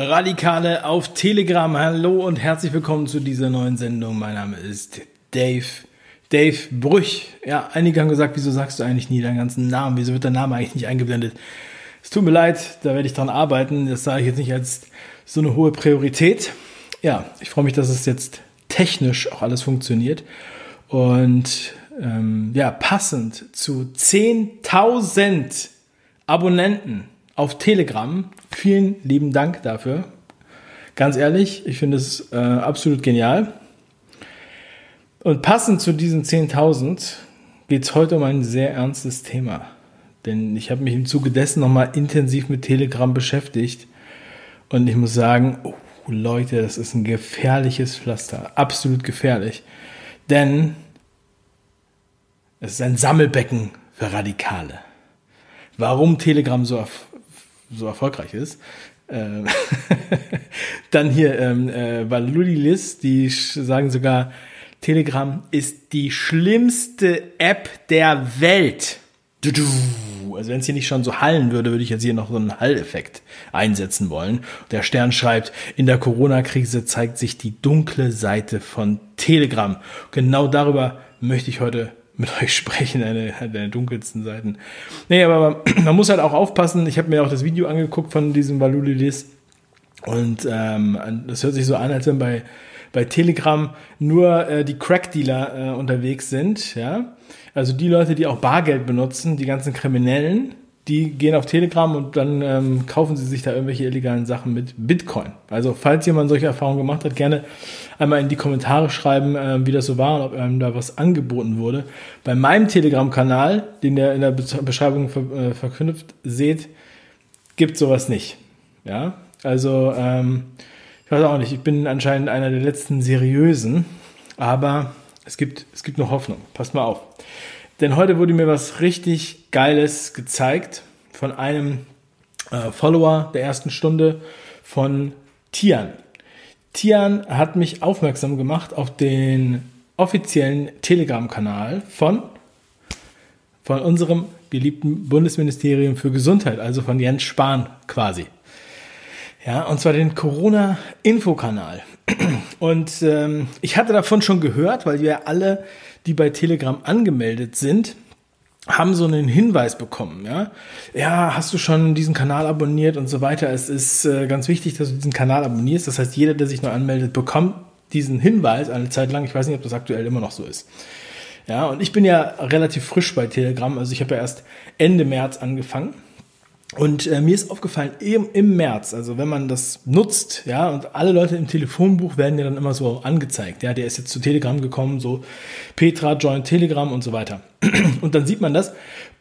Radikale auf Telegram. Hallo und herzlich willkommen zu dieser neuen Sendung. Mein Name ist Dave. Dave Brüch. Ja, einige haben gesagt, wieso sagst du eigentlich nie deinen ganzen Namen? Wieso wird dein Name eigentlich nicht eingeblendet? Es tut mir leid, da werde ich dran arbeiten. Das sage ich jetzt nicht als so eine hohe Priorität. Ja, ich freue mich, dass es jetzt technisch auch alles funktioniert. Und ähm, ja, passend zu 10.000 Abonnenten auf Telegram. Vielen lieben Dank dafür. Ganz ehrlich, ich finde es äh, absolut genial. Und passend zu diesen 10.000 geht es heute um ein sehr ernstes Thema. Denn ich habe mich im Zuge dessen nochmal intensiv mit Telegram beschäftigt. Und ich muss sagen, oh, Leute, das ist ein gefährliches Pflaster. Absolut gefährlich. Denn es ist ein Sammelbecken für Radikale. Warum Telegram so so erfolgreich ist. Ähm Dann hier ähm, äh, Valulilis, die sagen sogar, Telegram ist die schlimmste App der Welt. Also wenn es hier nicht schon so hallen würde, würde ich jetzt hier noch so einen Halleffekt einsetzen wollen. Der Stern schreibt, in der Corona-Krise zeigt sich die dunkle Seite von Telegram. Genau darüber möchte ich heute mit euch sprechen, eine, eine der dunkelsten Seiten. Nee, aber man muss halt auch aufpassen. Ich habe mir auch das Video angeguckt von diesem Valulilis und ähm, das hört sich so an, als wenn bei, bei Telegram nur äh, die Crack-Dealer äh, unterwegs sind, ja. Also die Leute, die auch Bargeld benutzen, die ganzen Kriminellen, die gehen auf Telegram und dann ähm, kaufen sie sich da irgendwelche illegalen Sachen mit Bitcoin. Also falls jemand solche Erfahrungen gemacht hat, gerne einmal in die Kommentare schreiben, äh, wie das so war und ob einem da was angeboten wurde. Bei meinem Telegram-Kanal, den ihr in der Beschreibung ver äh, verknüpft seht, gibt sowas nicht. Ja, also ähm, ich weiß auch nicht, ich bin anscheinend einer der letzten seriösen, aber es gibt, es gibt noch Hoffnung. Passt mal auf. Denn heute wurde mir was richtig Geiles gezeigt von einem äh, Follower der ersten Stunde von Tian. Tian hat mich aufmerksam gemacht auf den offiziellen Telegram-Kanal von, von unserem geliebten Bundesministerium für Gesundheit, also von Jens Spahn quasi. Ja, und zwar den Corona-Infokanal. Und ähm, ich hatte davon schon gehört, weil wir alle die bei Telegram angemeldet sind, haben so einen Hinweis bekommen, ja. Ja, hast du schon diesen Kanal abonniert und so weiter. Es ist äh, ganz wichtig, dass du diesen Kanal abonnierst. Das heißt, jeder, der sich neu anmeldet, bekommt diesen Hinweis eine Zeit lang. Ich weiß nicht, ob das aktuell immer noch so ist. Ja, und ich bin ja relativ frisch bei Telegram. Also ich habe ja erst Ende März angefangen. Und äh, mir ist aufgefallen, eben im März, also wenn man das nutzt, ja, und alle Leute im Telefonbuch werden ja dann immer so angezeigt, ja, der ist jetzt zu Telegram gekommen, so Petra joint Telegram und so weiter. Und dann sieht man das.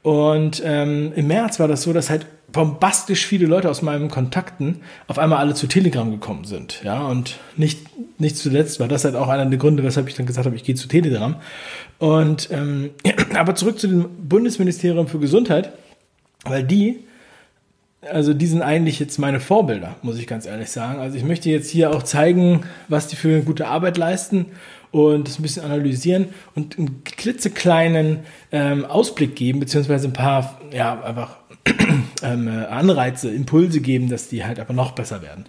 Und ähm, im März war das so, dass halt bombastisch viele Leute aus meinen Kontakten auf einmal alle zu Telegram gekommen sind, ja, und nicht, nicht zuletzt war das halt auch einer der Gründe, weshalb ich dann gesagt habe, ich gehe zu Telegram. Und ähm, aber zurück zu dem Bundesministerium für Gesundheit, weil die also die sind eigentlich jetzt meine Vorbilder, muss ich ganz ehrlich sagen. Also ich möchte jetzt hier auch zeigen, was die für eine gute Arbeit leisten und das ein bisschen analysieren und einen klitzekleinen ähm, Ausblick geben, beziehungsweise ein paar, ja, einfach ähm, Anreize, Impulse geben, dass die halt aber noch besser werden.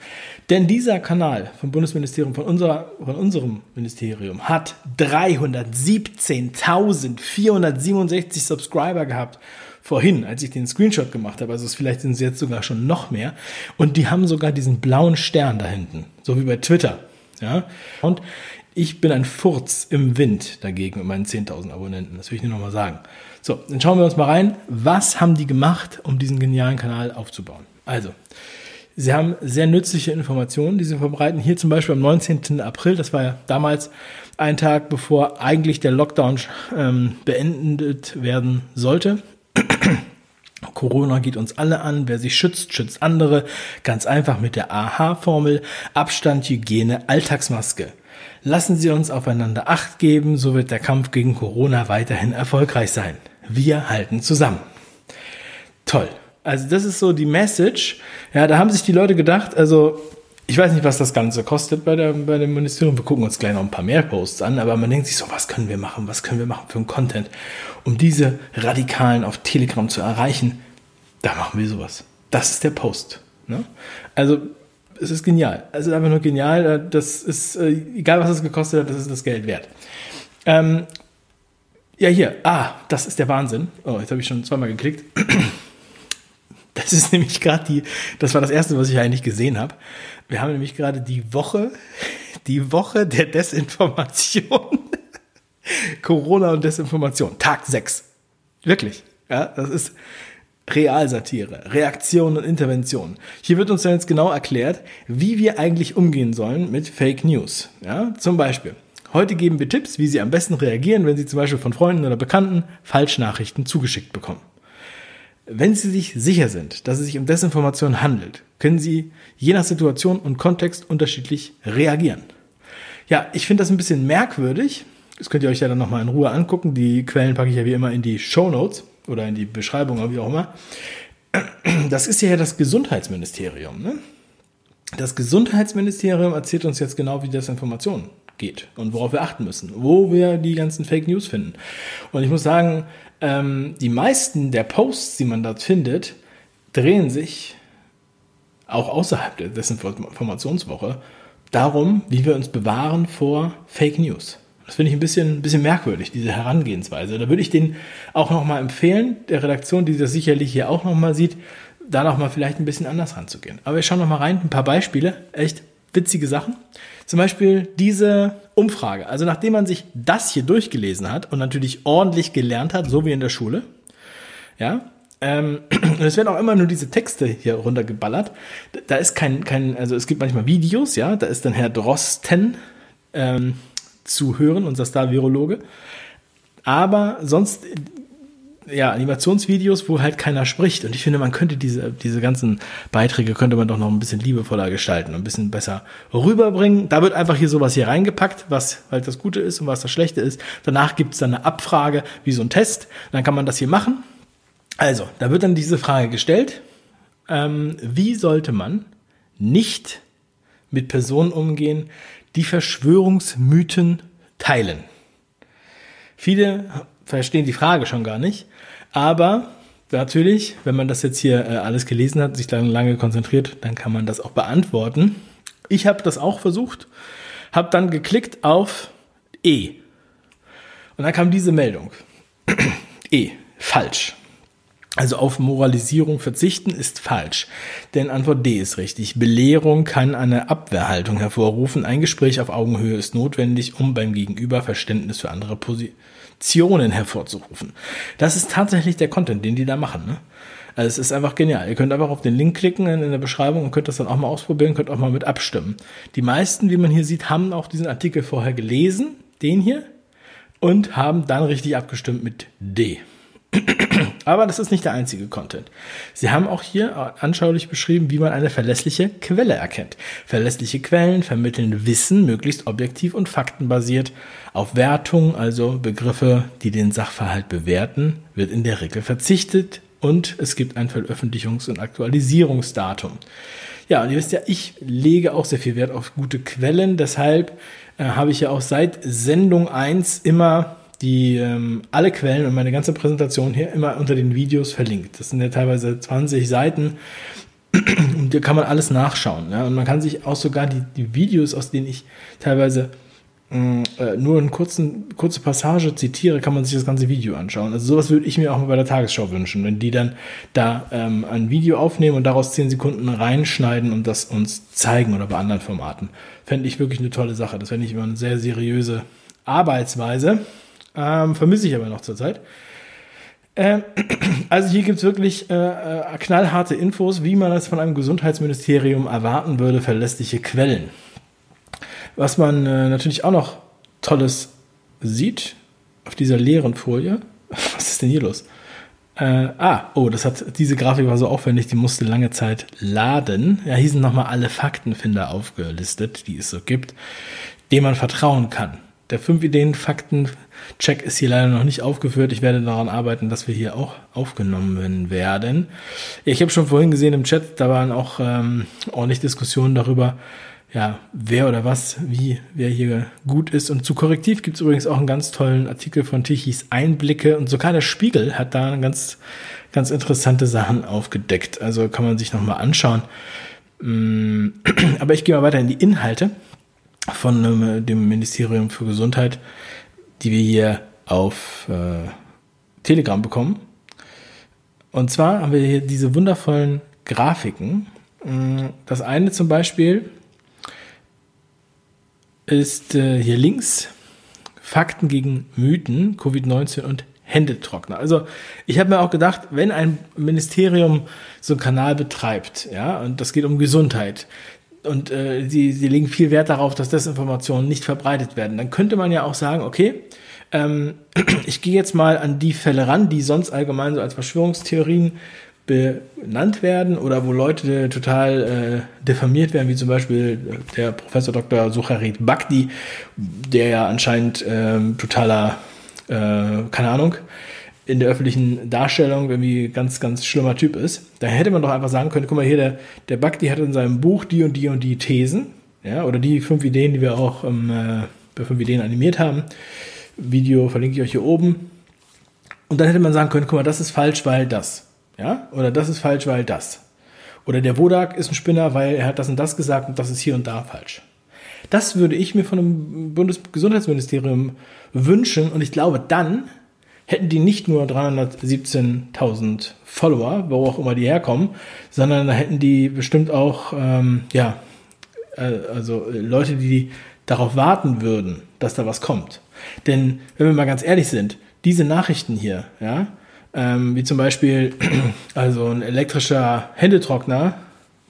Denn dieser Kanal vom Bundesministerium, von, unserer, von unserem Ministerium, hat 317.467 Subscriber gehabt vorhin, als ich den Screenshot gemacht habe. Also vielleicht sind es jetzt sogar schon noch mehr. Und die haben sogar diesen blauen Stern da hinten, so wie bei Twitter. Ja? Und ich bin ein Furz im Wind dagegen mit meinen 10.000 Abonnenten. Das will ich nur noch mal sagen. So, dann schauen wir uns mal rein. Was haben die gemacht, um diesen genialen Kanal aufzubauen? Also, sie haben sehr nützliche Informationen, die sie verbreiten. Hier zum Beispiel am 19. April, das war ja damals ein Tag, bevor eigentlich der Lockdown ähm, beendet werden sollte. Corona geht uns alle an. Wer sich schützt, schützt andere. Ganz einfach mit der AHA-Formel. Abstand, Hygiene, Alltagsmaske. Lassen Sie uns aufeinander Acht geben, so wird der Kampf gegen Corona weiterhin erfolgreich sein. Wir halten zusammen. Toll. Also das ist so die Message. Ja, da haben sich die Leute gedacht, also ich weiß nicht, was das Ganze kostet bei, der, bei dem Ministerium. Wir gucken uns gleich noch ein paar mehr Posts an, aber man denkt sich so, was können wir machen? Was können wir machen für einen Content, um diese Radikalen auf Telegram zu erreichen? Da machen wir sowas. Das ist der Post. Ne? Also es ist genial. Es ist einfach nur genial. Das ist, äh, egal was es gekostet hat, das ist das Geld wert. Ähm, ja, hier. Ah, das ist der Wahnsinn. Oh, jetzt habe ich schon zweimal geklickt. Das ist nämlich gerade die, das war das erste, was ich eigentlich gesehen habe. Wir haben nämlich gerade die Woche, die Woche der Desinformation. Corona und Desinformation. Tag 6. Wirklich. Ja, das ist Realsatire, Reaktion und Intervention. Hier wird uns dann jetzt genau erklärt, wie wir eigentlich umgehen sollen mit Fake News. Ja, zum Beispiel. Heute geben wir Tipps, wie Sie am besten reagieren, wenn Sie zum Beispiel von Freunden oder Bekannten Falschnachrichten zugeschickt bekommen. Wenn Sie sich sicher sind, dass es sich um Desinformation handelt, können Sie je nach Situation und Kontext unterschiedlich reagieren. Ja, ich finde das ein bisschen merkwürdig. Das könnt ihr euch ja dann nochmal in Ruhe angucken. Die Quellen packe ich ja wie immer in die Show Notes oder in die Beschreibung oder wie auch immer. Das ist ja das Gesundheitsministerium. Ne? Das Gesundheitsministerium erzählt uns jetzt genau, wie Desinformation geht und worauf wir achten müssen, wo wir die ganzen Fake News finden. Und ich muss sagen, ähm, die meisten der Posts, die man dort findet, drehen sich auch außerhalb der Desinformationswoche darum, wie wir uns bewahren vor Fake News. Das finde ich ein bisschen, ein bisschen merkwürdig, diese Herangehensweise. Da würde ich den auch nochmal empfehlen, der Redaktion, die das sicherlich hier auch nochmal sieht, da nochmal vielleicht ein bisschen anders ranzugehen. Aber wir schauen nochmal rein, ein paar Beispiele, echt witzige Sachen. Zum Beispiel diese Umfrage. Also nachdem man sich das hier durchgelesen hat und natürlich ordentlich gelernt hat, so wie in der Schule, ja, ähm, es werden auch immer nur diese Texte hier runtergeballert. Da ist kein, kein, also es gibt manchmal Videos, ja, da ist dann Herr Drosten ähm, zu hören, unser Star-Virologe. Aber sonst ja, Animationsvideos, wo halt keiner spricht. Und ich finde, man könnte diese, diese ganzen Beiträge könnte man doch noch ein bisschen liebevoller gestalten und ein bisschen besser rüberbringen. Da wird einfach hier sowas hier reingepackt, was halt das Gute ist und was das Schlechte ist. Danach gibt es dann eine Abfrage, wie so ein Test. Dann kann man das hier machen. Also, da wird dann diese Frage gestellt. Ähm, wie sollte man nicht mit Personen umgehen, die Verschwörungsmythen teilen? Viele verstehen die Frage schon gar nicht. Aber natürlich, wenn man das jetzt hier äh, alles gelesen hat, sich dann lange konzentriert, dann kann man das auch beantworten. Ich habe das auch versucht, habe dann geklickt auf E. Und dann kam diese Meldung. e, falsch. Also auf Moralisierung verzichten ist falsch. Denn Antwort D ist richtig. Belehrung kann eine Abwehrhaltung hervorrufen. Ein Gespräch auf Augenhöhe ist notwendig, um beim Gegenüber Verständnis für andere Positionen Reaktionen hervorzurufen. Das ist tatsächlich der Content, den die da machen. Ne? Also es ist einfach genial. Ihr könnt einfach auf den Link klicken in der Beschreibung und könnt das dann auch mal ausprobieren, könnt auch mal mit abstimmen. Die meisten, wie man hier sieht, haben auch diesen Artikel vorher gelesen, den hier, und haben dann richtig abgestimmt mit D. Aber das ist nicht der einzige Content. Sie haben auch hier anschaulich beschrieben, wie man eine verlässliche Quelle erkennt. Verlässliche Quellen vermitteln Wissen möglichst objektiv und faktenbasiert. Auf Wertung, also Begriffe, die den Sachverhalt bewerten, wird in der Regel verzichtet und es gibt ein Veröffentlichungs- und Aktualisierungsdatum. Ja, und ihr wisst ja, ich lege auch sehr viel Wert auf gute Quellen, deshalb äh, habe ich ja auch seit Sendung 1 immer die ähm, alle Quellen und meine ganze Präsentation hier immer unter den Videos verlinkt. Das sind ja teilweise 20 Seiten und da kann man alles nachschauen. Ja? Und man kann sich auch sogar die, die Videos, aus denen ich teilweise mm, äh, nur eine kurzen, kurze Passage zitiere, kann man sich das ganze Video anschauen. Also sowas würde ich mir auch mal bei der Tagesschau wünschen, wenn die dann da ähm, ein Video aufnehmen und daraus 10 Sekunden reinschneiden und das uns zeigen oder bei anderen Formaten. Fände ich wirklich eine tolle Sache. Das fände ich immer eine sehr seriöse Arbeitsweise. Ähm, vermisse ich aber noch zurzeit. Ähm, also hier gibt es wirklich äh, äh, knallharte Infos, wie man das von einem Gesundheitsministerium erwarten würde, verlässliche Quellen. Was man äh, natürlich auch noch Tolles sieht auf dieser leeren Folie. Was ist denn hier los? Äh, ah, oh, das hat, diese Grafik war so aufwendig, die musste lange Zeit laden. Ja, hier sind nochmal alle Faktenfinder aufgelistet, die es so gibt, denen man vertrauen kann. Der 5 Ideen Fakten Check ist hier leider noch nicht aufgeführt. Ich werde daran arbeiten, dass wir hier auch aufgenommen werden. Ich habe schon vorhin gesehen im Chat, da waren auch ähm, ordentlich Diskussionen darüber, ja, wer oder was, wie, wer hier gut ist. Und zu Korrektiv gibt es übrigens auch einen ganz tollen Artikel von Tichys Einblicke und sogar der Spiegel hat da ganz, ganz interessante Sachen aufgedeckt. Also kann man sich nochmal anschauen. Mm, aber ich gehe mal weiter in die Inhalte von ähm, dem Ministerium für Gesundheit, die wir hier auf äh, Telegram bekommen. Und zwar haben wir hier diese wundervollen Grafiken. Mm, das eine zum Beispiel ist äh, hier links Fakten gegen Mythen, Covid-19 und Händetrockner. Also ich habe mir auch gedacht, wenn ein Ministerium so einen Kanal betreibt, ja, und das geht um Gesundheit, und äh, sie, sie legen viel Wert darauf, dass Desinformationen nicht verbreitet werden, dann könnte man ja auch sagen, okay, ähm, ich gehe jetzt mal an die Fälle ran, die sonst allgemein so als Verschwörungstheorien benannt werden oder wo Leute total äh, diffamiert werden, wie zum Beispiel der Professor Dr. Sucharit Bhakti, der ja anscheinend ähm, totaler, äh, keine Ahnung, in der öffentlichen Darstellung irgendwie ganz, ganz schlimmer Typ ist. Da hätte man doch einfach sagen können, guck mal hier, der, der Bhakti hat in seinem Buch die und die und die Thesen, ja, oder die fünf Ideen, die wir auch ähm, äh, bei fünf Ideen animiert haben. Video verlinke ich euch hier oben. Und dann hätte man sagen können, guck mal, das ist falsch, weil das. Ja? Oder das ist falsch, weil das. Oder der Wodak ist ein Spinner, weil er hat das und das gesagt und das ist hier und da falsch. Das würde ich mir von einem Bundesgesundheitsministerium wünschen und ich glaube, dann hätten die nicht nur 317.000 Follower, wo auch immer die herkommen, sondern da hätten die bestimmt auch, ähm, ja, äh, also Leute, die darauf warten würden, dass da was kommt. Denn wenn wir mal ganz ehrlich sind, diese Nachrichten hier, ja, ähm, wie zum Beispiel, also ein elektrischer Händetrockner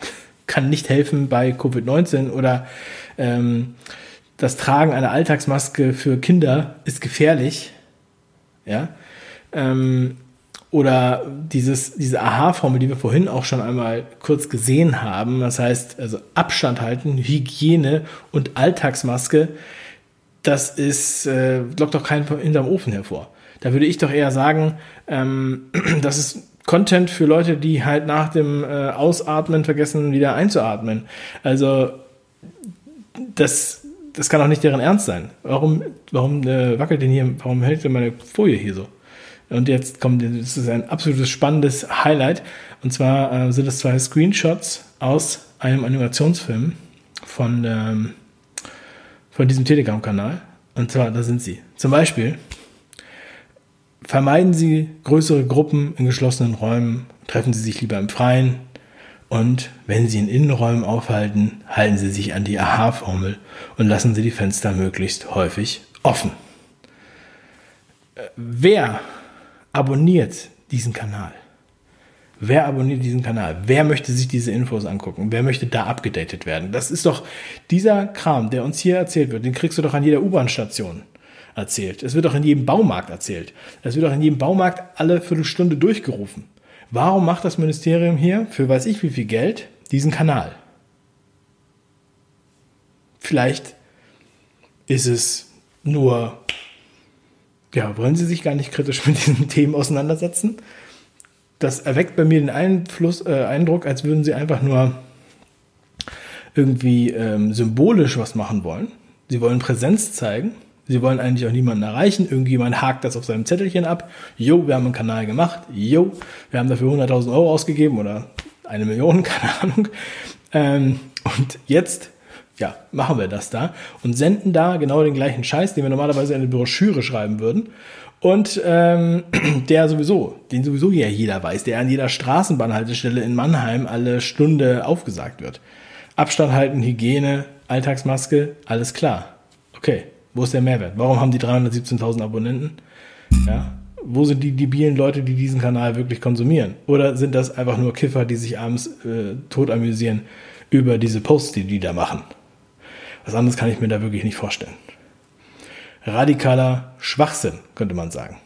kann nicht helfen bei Covid-19 oder ähm, das Tragen einer Alltagsmaske für Kinder ist gefährlich. Ja. Ähm, oder dieses, diese Aha-Formel, die wir vorhin auch schon einmal kurz gesehen haben, das heißt also Abstand halten, Hygiene und Alltagsmaske, das ist, äh, lockt doch keinen hinterm Ofen hervor. Da würde ich doch eher sagen, ähm, das ist Content für Leute, die halt nach dem äh, Ausatmen vergessen, wieder einzuatmen. Also das, das kann auch nicht deren Ernst sein. Warum, warum äh, wackelt denn hier, warum hält denn meine Folie hier so? Und jetzt kommt, das ist ein absolutes spannendes Highlight. Und zwar äh, sind das zwei Screenshots aus einem Animationsfilm von, ähm, von diesem Telegram-Kanal. Und zwar, da sind sie. Zum Beispiel Vermeiden Sie größere Gruppen in geschlossenen Räumen, treffen Sie sich lieber im Freien und wenn Sie in Innenräumen aufhalten, halten Sie sich an die AHA-Formel und lassen Sie die Fenster möglichst häufig offen. Äh, wer abonniert diesen Kanal? Wer abonniert diesen Kanal? Wer möchte sich diese Infos angucken? Wer möchte da abgedatet werden? Das ist doch dieser Kram, der uns hier erzählt wird, den kriegst du doch an jeder U-Bahn-Station erzählt. Es wird auch in jedem Baumarkt erzählt. Es wird auch in jedem Baumarkt alle Viertelstunde durchgerufen. Warum macht das Ministerium hier für weiß ich wie viel Geld diesen Kanal? Vielleicht ist es nur, ja, wollen Sie sich gar nicht kritisch mit diesen Themen auseinandersetzen? Das erweckt bei mir den Einfluss, äh, Eindruck, als würden Sie einfach nur irgendwie ähm, symbolisch was machen wollen. Sie wollen Präsenz zeigen Sie wollen eigentlich auch niemanden erreichen. Irgendjemand hakt das auf seinem Zettelchen ab. Jo, wir haben einen Kanal gemacht. Jo, wir haben dafür 100.000 Euro ausgegeben oder eine Million, keine Ahnung. Ähm, und jetzt, ja, machen wir das da und senden da genau den gleichen Scheiß, den wir normalerweise in eine Broschüre schreiben würden. Und ähm, der sowieso, den sowieso ja jeder weiß, der an jeder Straßenbahnhaltestelle in Mannheim alle Stunde aufgesagt wird. Abstand halten, Hygiene, Alltagsmaske, alles klar. Okay, wo ist der Mehrwert? Warum haben die 317.000 Abonnenten? Ja. Wo sind die debilen Leute, die diesen Kanal wirklich konsumieren? Oder sind das einfach nur Kiffer, die sich abends äh, tot amüsieren über diese Posts, die die da machen? Was anderes kann ich mir da wirklich nicht vorstellen. Radikaler Schwachsinn, könnte man sagen.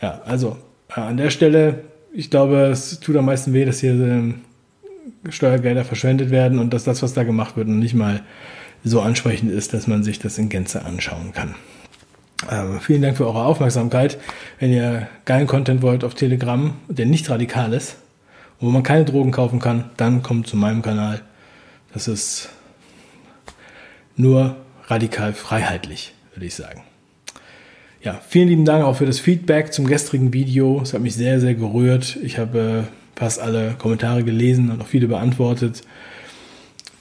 Ja, also äh, an der Stelle, ich glaube, es tut am meisten weh, dass hier äh, Steuergelder verschwendet werden und dass das, was da gemacht wird, und nicht mal so ansprechend ist, dass man sich das in Gänze anschauen kann. Ähm, vielen Dank für eure Aufmerksamkeit. Wenn ihr geilen Content wollt auf Telegram, der nicht radikal ist, wo man keine Drogen kaufen kann, dann kommt zu meinem Kanal. Das ist nur radikal freiheitlich, würde ich sagen. Ja, vielen lieben Dank auch für das Feedback zum gestrigen Video. Es hat mich sehr, sehr gerührt. Ich habe äh, fast alle Kommentare gelesen und auch viele beantwortet.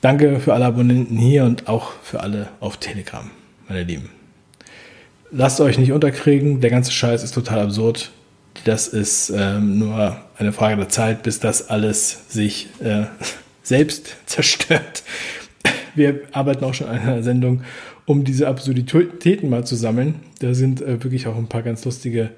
Danke für alle Abonnenten hier und auch für alle auf Telegram, meine Lieben. Lasst euch nicht unterkriegen, der ganze Scheiß ist total absurd. Das ist ähm, nur eine Frage der Zeit, bis das alles sich äh, selbst zerstört. Wir arbeiten auch schon an einer Sendung, um diese Absurditäten mal zu sammeln. Da sind äh, wirklich auch ein paar ganz lustige